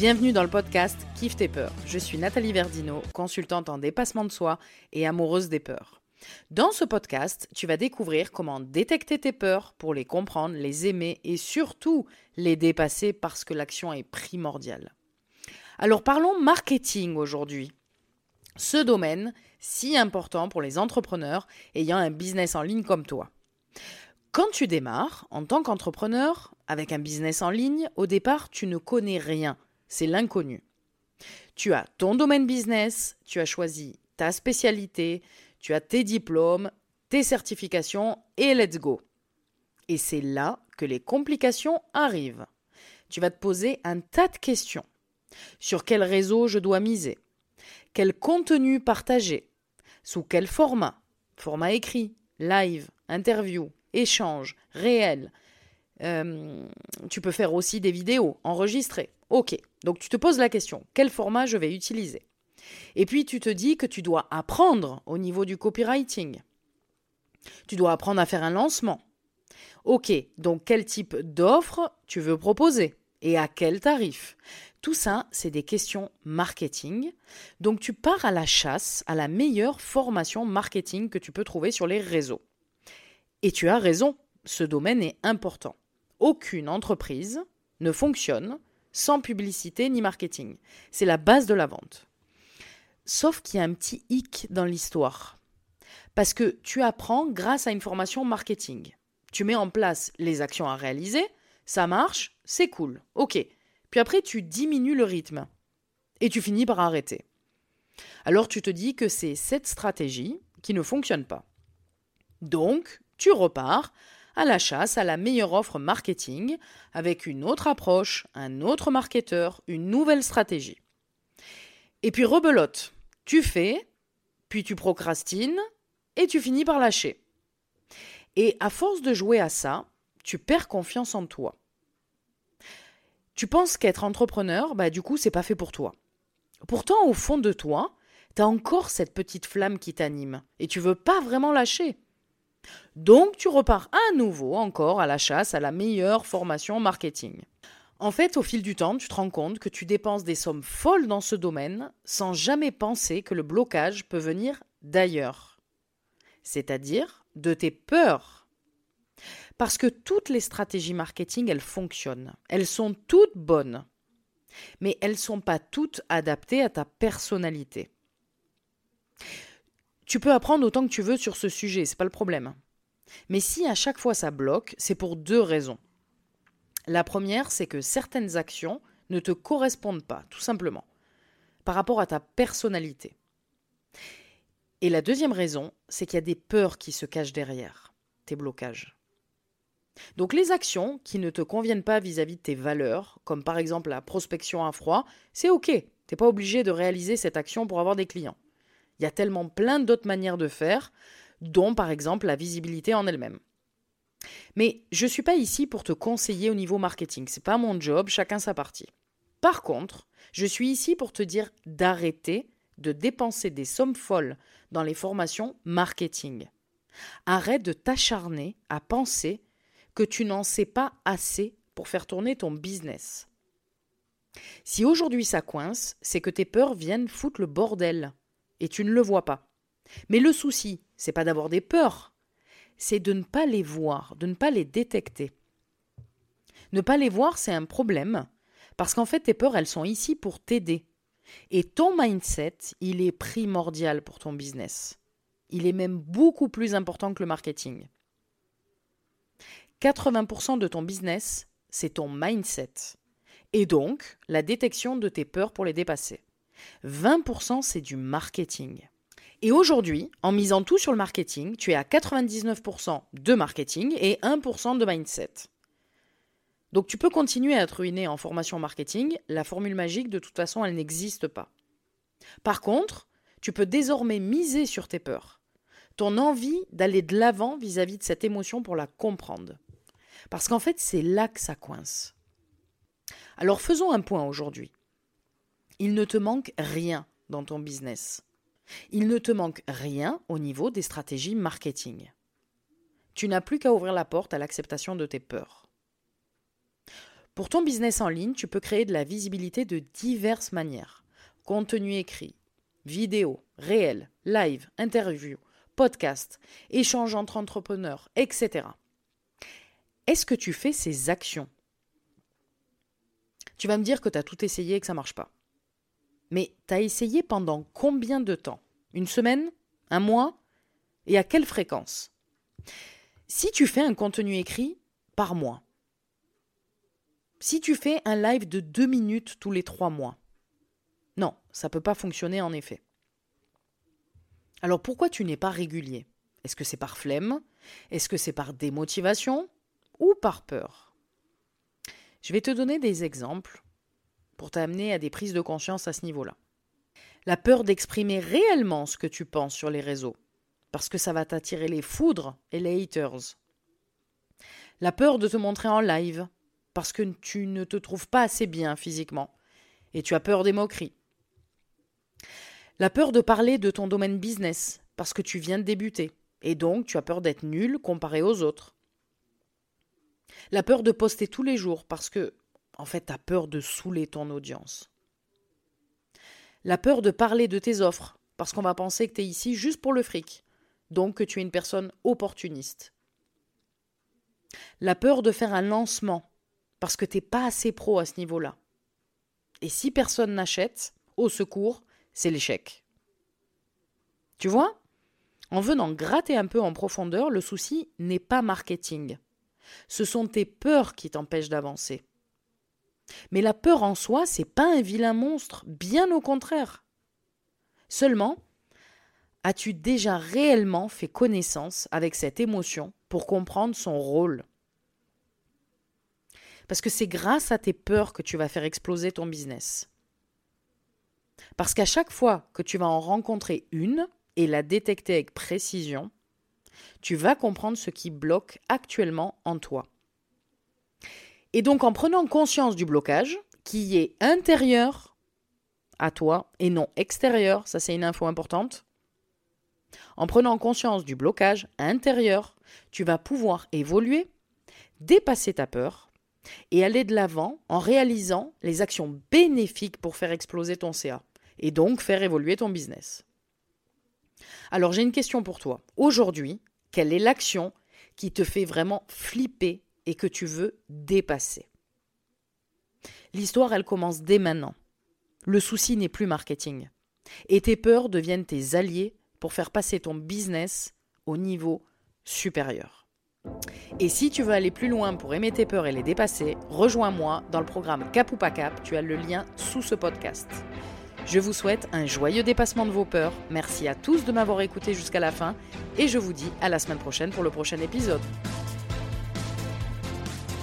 Bienvenue dans le podcast Kiffe tes peurs. Je suis Nathalie Verdino, consultante en dépassement de soi et amoureuse des peurs. Dans ce podcast, tu vas découvrir comment détecter tes peurs pour les comprendre, les aimer et surtout les dépasser parce que l'action est primordiale. Alors parlons marketing aujourd'hui. Ce domaine si important pour les entrepreneurs ayant un business en ligne comme toi. Quand tu démarres en tant qu'entrepreneur avec un business en ligne, au départ, tu ne connais rien c'est l'inconnu. Tu as ton domaine business, tu as choisi ta spécialité, tu as tes diplômes, tes certifications et let's go. Et c'est là que les complications arrivent. Tu vas te poser un tas de questions. Sur quel réseau je dois miser? Quel contenu partager? Sous quel format? Format écrit, live, interview, échange, réel. Euh, tu peux faire aussi des vidéos enregistrées. Ok, donc tu te poses la question, quel format je vais utiliser? Et puis tu te dis que tu dois apprendre au niveau du copywriting. Tu dois apprendre à faire un lancement. Ok, donc quel type d'offre tu veux proposer? Et à quel tarif? Tout ça, c'est des questions marketing. Donc tu pars à la chasse à la meilleure formation marketing que tu peux trouver sur les réseaux. Et tu as raison, ce domaine est important. Aucune entreprise ne fonctionne sans publicité ni marketing. C'est la base de la vente. Sauf qu'il y a un petit hic dans l'histoire. Parce que tu apprends grâce à une formation marketing. Tu mets en place les actions à réaliser, ça marche, c'est cool, ok. Puis après, tu diminues le rythme. Et tu finis par arrêter. Alors tu te dis que c'est cette stratégie qui ne fonctionne pas. Donc, tu repars à la chasse à la meilleure offre marketing avec une autre approche, un autre marketeur, une nouvelle stratégie. Et puis rebelote, tu fais, puis tu procrastines et tu finis par lâcher. Et à force de jouer à ça, tu perds confiance en toi. Tu penses qu'être entrepreneur, bah du coup, c'est pas fait pour toi. Pourtant, au fond de toi, tu as encore cette petite flamme qui t'anime et tu veux pas vraiment lâcher. Donc tu repars à nouveau encore à la chasse à la meilleure formation marketing. En fait, au fil du temps, tu te rends compte que tu dépenses des sommes folles dans ce domaine sans jamais penser que le blocage peut venir d'ailleurs. C'est-à-dire de tes peurs. Parce que toutes les stratégies marketing, elles fonctionnent. Elles sont toutes bonnes. Mais elles ne sont pas toutes adaptées à ta personnalité. Tu peux apprendre autant que tu veux sur ce sujet, c'est pas le problème. Mais si à chaque fois ça bloque, c'est pour deux raisons. La première, c'est que certaines actions ne te correspondent pas, tout simplement, par rapport à ta personnalité. Et la deuxième raison, c'est qu'il y a des peurs qui se cachent derrière tes blocages. Donc les actions qui ne te conviennent pas vis-à-vis de tes valeurs, comme par exemple la prospection à froid, c'est ok. T'es pas obligé de réaliser cette action pour avoir des clients. Il y a tellement plein d'autres manières de faire, dont par exemple la visibilité en elle-même. Mais je ne suis pas ici pour te conseiller au niveau marketing, c'est pas mon job, chacun sa partie. Par contre, je suis ici pour te dire d'arrêter de dépenser des sommes folles dans les formations marketing. Arrête de t'acharner à penser que tu n'en sais pas assez pour faire tourner ton business. Si aujourd'hui ça coince, c'est que tes peurs viennent foutre le bordel et tu ne le vois pas. Mais le souci, c'est pas d'avoir des peurs, c'est de ne pas les voir, de ne pas les détecter. Ne pas les voir, c'est un problème, parce qu'en fait, tes peurs, elles sont ici pour t'aider. Et ton mindset, il est primordial pour ton business. Il est même beaucoup plus important que le marketing. 80% de ton business, c'est ton mindset. Et donc, la détection de tes peurs pour les dépasser. 20% c'est du marketing. Et aujourd'hui, en misant tout sur le marketing, tu es à 99% de marketing et 1% de mindset. Donc tu peux continuer à être ruiné en formation marketing, la formule magique de toute façon elle n'existe pas. Par contre, tu peux désormais miser sur tes peurs, ton envie d'aller de l'avant vis-à-vis de cette émotion pour la comprendre. Parce qu'en fait c'est là que ça coince. Alors faisons un point aujourd'hui. Il ne te manque rien dans ton business. Il ne te manque rien au niveau des stratégies marketing. Tu n'as plus qu'à ouvrir la porte à l'acceptation de tes peurs. Pour ton business en ligne, tu peux créer de la visibilité de diverses manières. Contenu écrit, vidéo, réel, live, interview, podcast, échange entre entrepreneurs, etc. Est-ce que tu fais ces actions? Tu vas me dire que tu as tout essayé et que ça ne marche pas. Mais tu as essayé pendant combien de temps? Une semaine? Un mois? Et à quelle fréquence? Si tu fais un contenu écrit par mois, si tu fais un live de deux minutes tous les trois mois, non, ça ne peut pas fonctionner en effet. Alors pourquoi tu n'es pas régulier? Est-ce que c'est par flemme? Est-ce que c'est par démotivation? Ou par peur? Je vais te donner des exemples pour t'amener à des prises de conscience à ce niveau-là. La peur d'exprimer réellement ce que tu penses sur les réseaux, parce que ça va t'attirer les foudres et les haters. La peur de te montrer en live, parce que tu ne te trouves pas assez bien physiquement, et tu as peur des moqueries. La peur de parler de ton domaine business, parce que tu viens de débuter, et donc tu as peur d'être nul comparé aux autres. La peur de poster tous les jours, parce que en fait, tu as peur de saouler ton audience. La peur de parler de tes offres, parce qu'on va penser que tu es ici juste pour le fric, donc que tu es une personne opportuniste. La peur de faire un lancement, parce que tu n'es pas assez pro à ce niveau-là. Et si personne n'achète, au secours, c'est l'échec. Tu vois? En venant gratter un peu en profondeur, le souci n'est pas marketing. Ce sont tes peurs qui t'empêchent d'avancer. Mais la peur en soi, c'est pas un vilain monstre, bien au contraire. Seulement, as-tu déjà réellement fait connaissance avec cette émotion pour comprendre son rôle? Parce que c'est grâce à tes peurs que tu vas faire exploser ton business. Parce qu'à chaque fois que tu vas en rencontrer une et la détecter avec précision, tu vas comprendre ce qui bloque actuellement en toi. Et donc en prenant conscience du blocage, qui est intérieur à toi et non extérieur, ça c'est une info importante, en prenant conscience du blocage intérieur, tu vas pouvoir évoluer, dépasser ta peur et aller de l'avant en réalisant les actions bénéfiques pour faire exploser ton CA et donc faire évoluer ton business. Alors j'ai une question pour toi. Aujourd'hui, quelle est l'action qui te fait vraiment flipper et que tu veux dépasser. L'histoire, elle commence dès maintenant. Le souci n'est plus marketing. Et tes peurs deviennent tes alliés pour faire passer ton business au niveau supérieur. Et si tu veux aller plus loin pour aimer tes peurs et les dépasser, rejoins-moi dans le programme Cap ou pas Cap, tu as le lien sous ce podcast. Je vous souhaite un joyeux dépassement de vos peurs, merci à tous de m'avoir écouté jusqu'à la fin, et je vous dis à la semaine prochaine pour le prochain épisode.